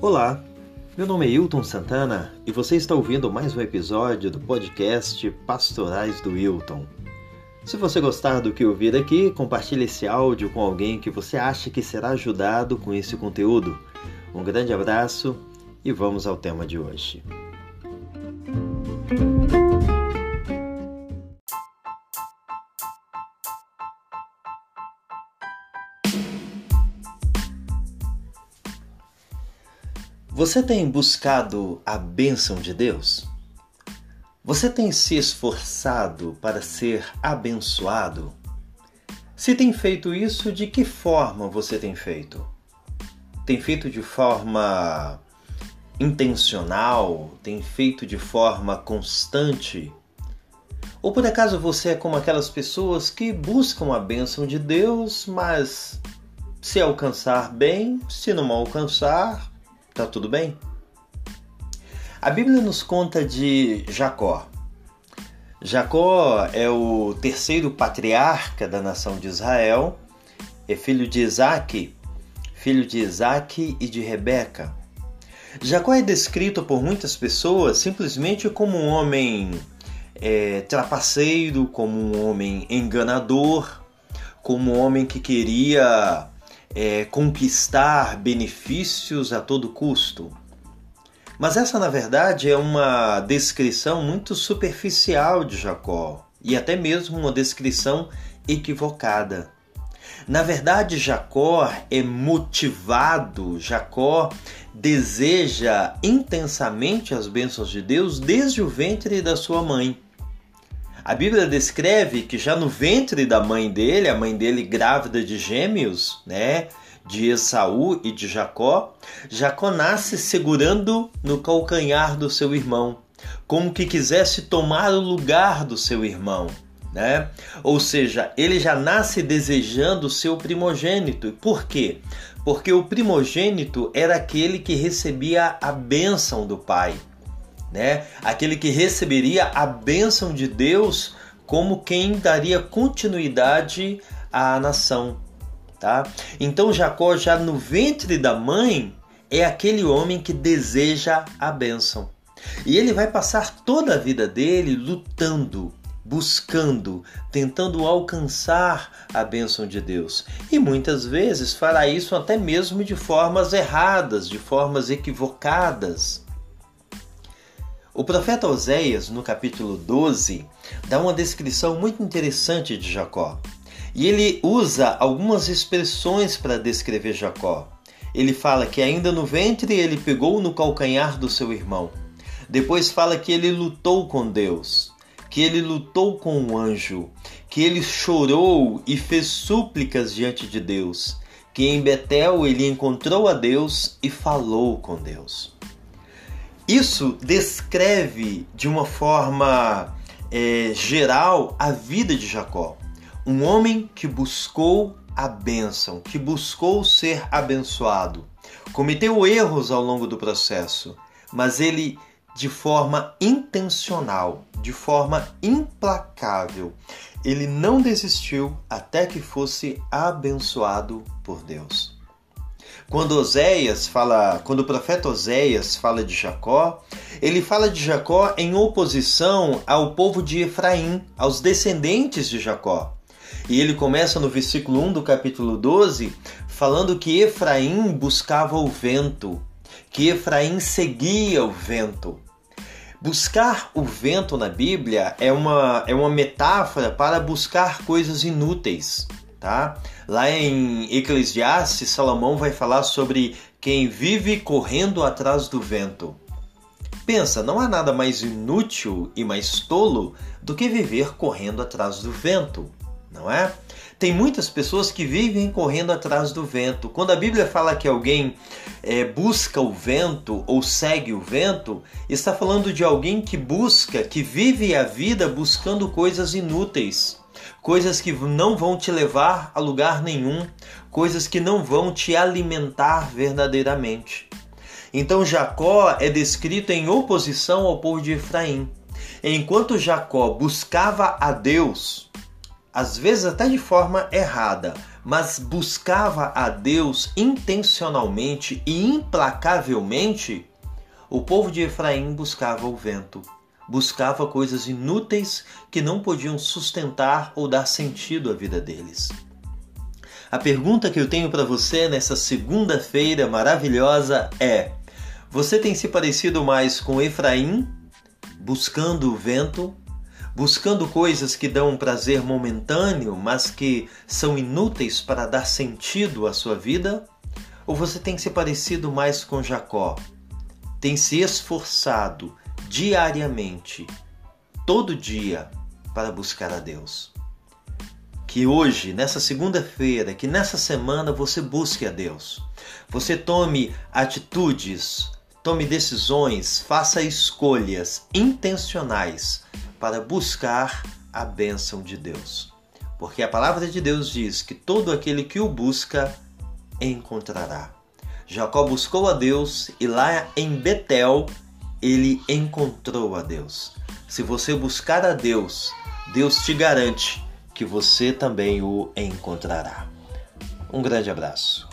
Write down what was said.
Olá, meu nome é Hilton Santana e você está ouvindo mais um episódio do podcast Pastorais do Hilton. Se você gostar do que ouvir aqui, compartilhe esse áudio com alguém que você acha que será ajudado com esse conteúdo. Um grande abraço e vamos ao tema de hoje. Você tem buscado a bênção de Deus? Você tem se esforçado para ser abençoado? Se tem feito isso, de que forma você tem feito? Tem feito de forma intencional? Tem feito de forma constante? Ou por acaso você é como aquelas pessoas que buscam a bênção de Deus, mas se alcançar bem, se não alcançar, Tá tudo bem? A Bíblia nos conta de Jacó. Jacó é o terceiro patriarca da nação de Israel, é filho de Isaac, filho de Isaac e de Rebeca. Jacó é descrito por muitas pessoas simplesmente como um homem é, trapaceiro, como um homem enganador, como um homem que queria é, conquistar benefícios a todo custo. Mas essa, na verdade, é uma descrição muito superficial de Jacó e até mesmo uma descrição equivocada. Na verdade, Jacó é motivado, Jacó deseja intensamente as bênçãos de Deus desde o ventre da sua mãe. A Bíblia descreve que já no ventre da mãe dele, a mãe dele grávida de gêmeos, né, de Esaú e de Jacó, Jacó nasce segurando no calcanhar do seu irmão, como que quisesse tomar o lugar do seu irmão. Né? Ou seja, ele já nasce desejando o seu primogênito. Por quê? Porque o primogênito era aquele que recebia a bênção do pai né? Aquele que receberia a bênção de Deus como quem daria continuidade à nação, tá? Então Jacó já no ventre da mãe é aquele homem que deseja a bênção. E ele vai passar toda a vida dele lutando, buscando, tentando alcançar a bênção de Deus. E muitas vezes fará isso até mesmo de formas erradas, de formas equivocadas. O profeta Oséias, no capítulo 12, dá uma descrição muito interessante de Jacó. E ele usa algumas expressões para descrever Jacó. Ele fala que ainda no ventre ele pegou no calcanhar do seu irmão. Depois fala que ele lutou com Deus, que ele lutou com o um anjo, que ele chorou e fez súplicas diante de Deus, que em Betel ele encontrou a Deus e falou com Deus. Isso descreve de uma forma é, geral a vida de Jacó. Um homem que buscou a bênção, que buscou ser abençoado. Cometeu erros ao longo do processo, mas ele, de forma intencional, de forma implacável, ele não desistiu até que fosse abençoado por Deus. Quando Oséias fala, quando o profeta Oséias fala de Jacó, ele fala de Jacó em oposição ao povo de Efraim, aos descendentes de Jacó. E ele começa no versículo 1 do capítulo 12, falando que Efraim buscava o vento, que Efraim seguia o vento. Buscar o vento na Bíblia é uma, é uma metáfora para buscar coisas inúteis tá? Lá em Eclesiastes, Salomão vai falar sobre quem vive correndo atrás do vento. Pensa, não há nada mais inútil e mais tolo do que viver correndo atrás do vento, não é? Tem muitas pessoas que vivem correndo atrás do vento. Quando a Bíblia fala que alguém é, busca o vento ou segue o vento, está falando de alguém que busca, que vive a vida buscando coisas inúteis coisas que não vão te levar a lugar nenhum, coisas que não vão te alimentar verdadeiramente. Então Jacó é descrito em oposição ao povo de Efraim. Enquanto Jacó buscava a Deus, às vezes até de forma errada, mas buscava a Deus intencionalmente e implacavelmente, o povo de Efraim buscava o vento, buscava coisas inúteis que não podiam sustentar ou dar sentido à vida deles. A pergunta que eu tenho para você nessa segunda-feira maravilhosa é: você tem se parecido mais com Efraim, buscando o vento, buscando coisas que dão um prazer momentâneo, mas que são inúteis para dar sentido à sua vida? Ou você tem se parecido mais com Jacó? Tem se esforçado diariamente, todo dia, para buscar a Deus? Que hoje, nessa segunda-feira, que nessa semana você busque a Deus. Você tome atitudes, tome decisões, faça escolhas intencionais para buscar a bênção de Deus. Porque a palavra de Deus diz que todo aquele que o busca encontrará. Jacó buscou a Deus e lá em Betel ele encontrou a Deus. Se você buscar a Deus, Deus te garante que você também o encontrará. Um grande abraço.